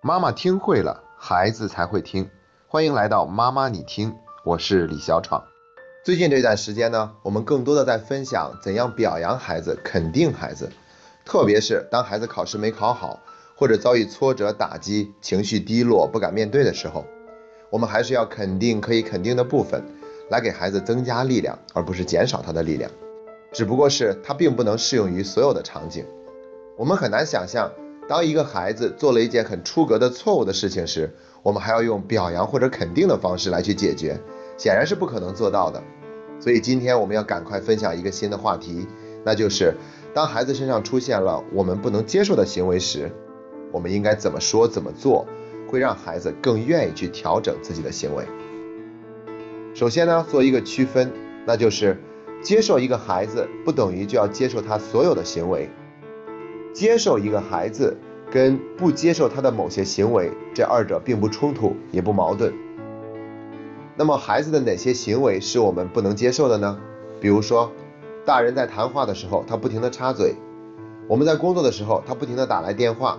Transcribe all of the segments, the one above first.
妈妈听会了，孩子才会听。欢迎来到妈妈你听，我是李小闯。最近这段时间呢，我们更多的在分享怎样表扬孩子、肯定孩子，特别是当孩子考试没考好，或者遭遇挫折打击、情绪低落、不敢面对的时候，我们还是要肯定可以肯定的部分，来给孩子增加力量，而不是减少他的力量。只不过是它并不能适用于所有的场景。我们很难想象，当一个孩子做了一件很出格的错误的事情时，我们还要用表扬或者肯定的方式来去解决，显然是不可能做到的。所以今天我们要赶快分享一个新的话题，那就是当孩子身上出现了我们不能接受的行为时，我们应该怎么说怎么做，会让孩子更愿意去调整自己的行为。首先呢，做一个区分，那就是接受一个孩子不等于就要接受他所有的行为，接受一个孩子跟不接受他的某些行为，这二者并不冲突，也不矛盾。那么孩子的哪些行为是我们不能接受的呢？比如说，大人在谈话的时候他不停的插嘴，我们在工作的时候他不停的打来电话，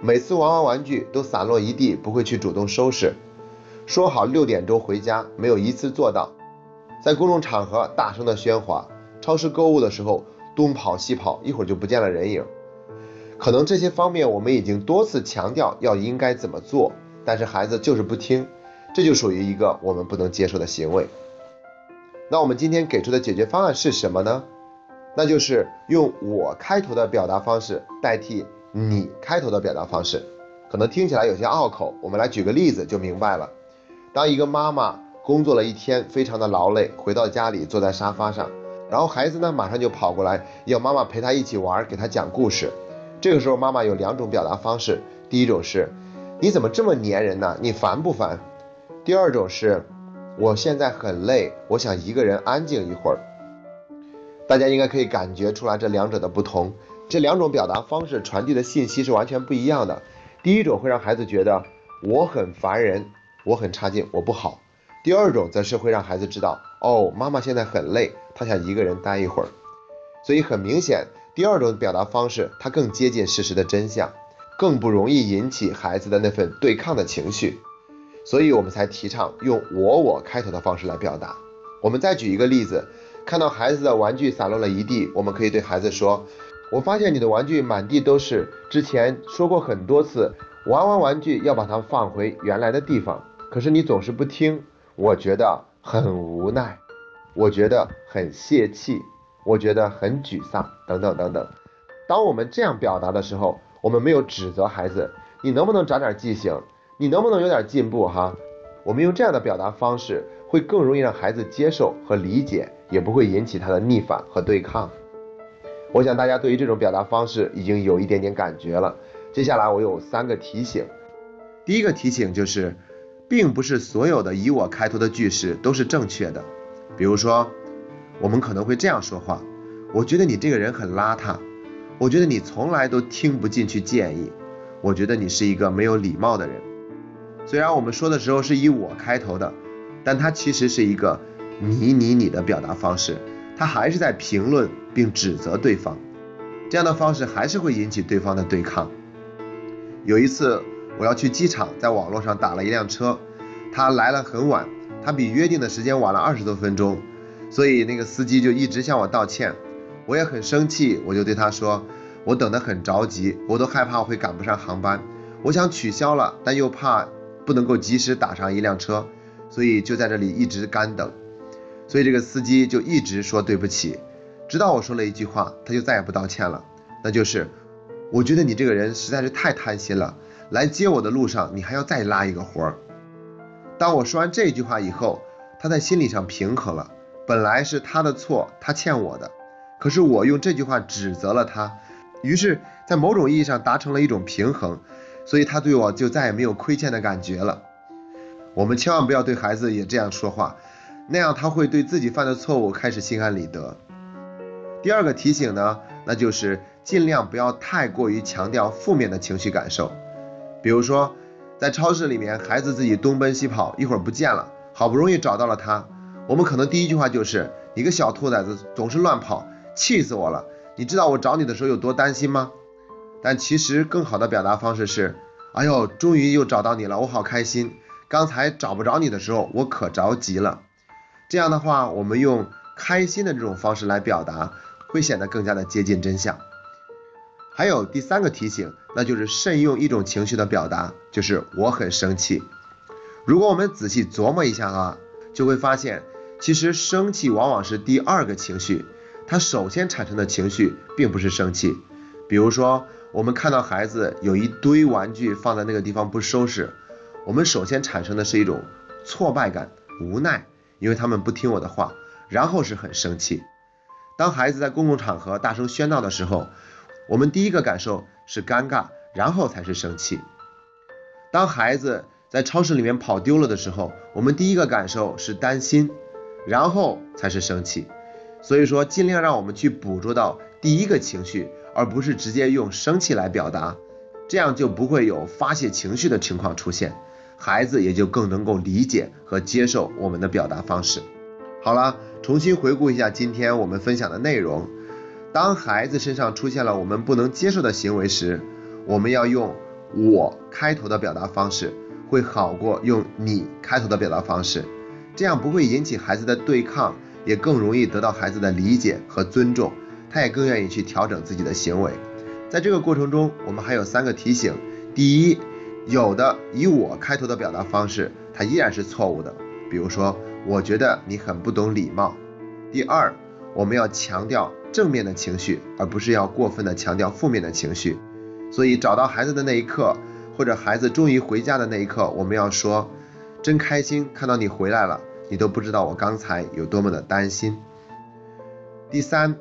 每次玩完玩具都散落一地，不会去主动收拾，说好六点钟回家，没有一次做到，在公众场合大声的喧哗，超市购物的时候东跑西跑，一会儿就不见了人影。可能这些方面我们已经多次强调要应该怎么做，但是孩子就是不听。这就属于一个我们不能接受的行为。那我们今天给出的解决方案是什么呢？那就是用我开头的表达方式代替你开头的表达方式。可能听起来有些拗口，我们来举个例子就明白了。当一个妈妈工作了一天，非常的劳累，回到家里坐在沙发上，然后孩子呢马上就跑过来要妈妈陪他一起玩，给他讲故事。这个时候妈妈有两种表达方式，第一种是你怎么这么粘人呢？你烦不烦？第二种是，我现在很累，我想一个人安静一会儿。大家应该可以感觉出来这两者的不同，这两种表达方式传递的信息是完全不一样的。第一种会让孩子觉得我很烦人，我很差劲，我不好；第二种则是会让孩子知道，哦，妈妈现在很累，她想一个人待一会儿。所以很明显，第二种表达方式它更接近事实的真相，更不容易引起孩子的那份对抗的情绪。所以我们才提倡用我我开头的方式来表达。我们再举一个例子，看到孩子的玩具散落了一地，我们可以对孩子说：“我发现你的玩具满地都是，之前说过很多次，玩完玩具要把它放回原来的地方，可是你总是不听，我觉得很无奈，我觉得很泄气，我觉得很沮丧，等等等等。”当我们这样表达的时候，我们没有指责孩子，你能不能长点记性？你能不能有点进步哈？我们用这样的表达方式，会更容易让孩子接受和理解，也不会引起他的逆反和对抗。我想大家对于这种表达方式已经有一点点感觉了。接下来我有三个提醒。第一个提醒就是，并不是所有的以我开头的句式都是正确的。比如说，我们可能会这样说话：我觉得你这个人很邋遢，我觉得你从来都听不进去建议，我觉得你是一个没有礼貌的人。虽然我们说的时候是以我开头的，但它其实是一个你你你的表达方式，它还是在评论并指责对方，这样的方式还是会引起对方的对抗。有一次我要去机场，在网络上打了一辆车，他来了很晚，他比约定的时间晚了二十多分钟，所以那个司机就一直向我道歉，我也很生气，我就对他说，我等得很着急，我都害怕会赶不上航班，我想取消了，但又怕。不能够及时打上一辆车，所以就在这里一直干等。所以这个司机就一直说对不起，直到我说了一句话，他就再也不道歉了。那就是我觉得你这个人实在是太贪心了，来接我的路上你还要再拉一个活儿。当我说完这句话以后，他在心理上平衡了。本来是他的错，他欠我的，可是我用这句话指责了他，于是，在某种意义上达成了一种平衡。所以他对我就再也没有亏欠的感觉了。我们千万不要对孩子也这样说话，那样他会对自己犯的错误开始心安理得。第二个提醒呢，那就是尽量不要太过于强调负面的情绪感受。比如说，在超市里面，孩子自己东奔西跑，一会儿不见了，好不容易找到了他，我们可能第一句话就是：“你个小兔崽子，总是乱跑，气死我了！你知道我找你的时候有多担心吗？”但其实更好的表达方式是，哎呦，终于又找到你了，我好开心。刚才找不着你的时候，我可着急了。这样的话，我们用开心的这种方式来表达，会显得更加的接近真相。还有第三个提醒，那就是慎用一种情绪的表达，就是我很生气。如果我们仔细琢磨一下啊，就会发现，其实生气往往是第二个情绪，它首先产生的情绪并不是生气。比如说，我们看到孩子有一堆玩具放在那个地方不收拾。我们首先产生的是一种挫败感、无奈，因为他们不听我的话，然后是很生气。当孩子在公共场合大声喧闹的时候，我们第一个感受是尴尬，然后才是生气。当孩子在超市里面跑丢了的时候，我们第一个感受是担心，然后才是生气。所以说，尽量让我们去捕捉到第一个情绪，而不是直接用生气来表达，这样就不会有发泄情绪的情况出现。孩子也就更能够理解和接受我们的表达方式。好了，重新回顾一下今天我们分享的内容。当孩子身上出现了我们不能接受的行为时，我们要用我开头的表达方式，会好过用你开头的表达方式。这样不会引起孩子的对抗，也更容易得到孩子的理解和尊重，他也更愿意去调整自己的行为。在这个过程中，我们还有三个提醒：第一。有的以我开头的表达方式，它依然是错误的。比如说，我觉得你很不懂礼貌。第二，我们要强调正面的情绪，而不是要过分的强调负面的情绪。所以找到孩子的那一刻，或者孩子终于回家的那一刻，我们要说，真开心看到你回来了，你都不知道我刚才有多么的担心。第三，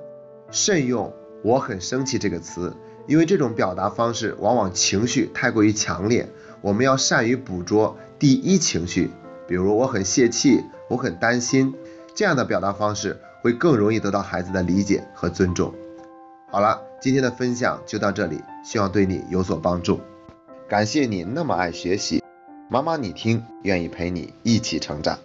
慎用我很生气这个词。因为这种表达方式往往情绪太过于强烈，我们要善于捕捉第一情绪，比如我很泄气，我很担心，这样的表达方式会更容易得到孩子的理解和尊重。好了，今天的分享就到这里，希望对你有所帮助。感谢你那么爱学习，妈妈你听，愿意陪你一起成长。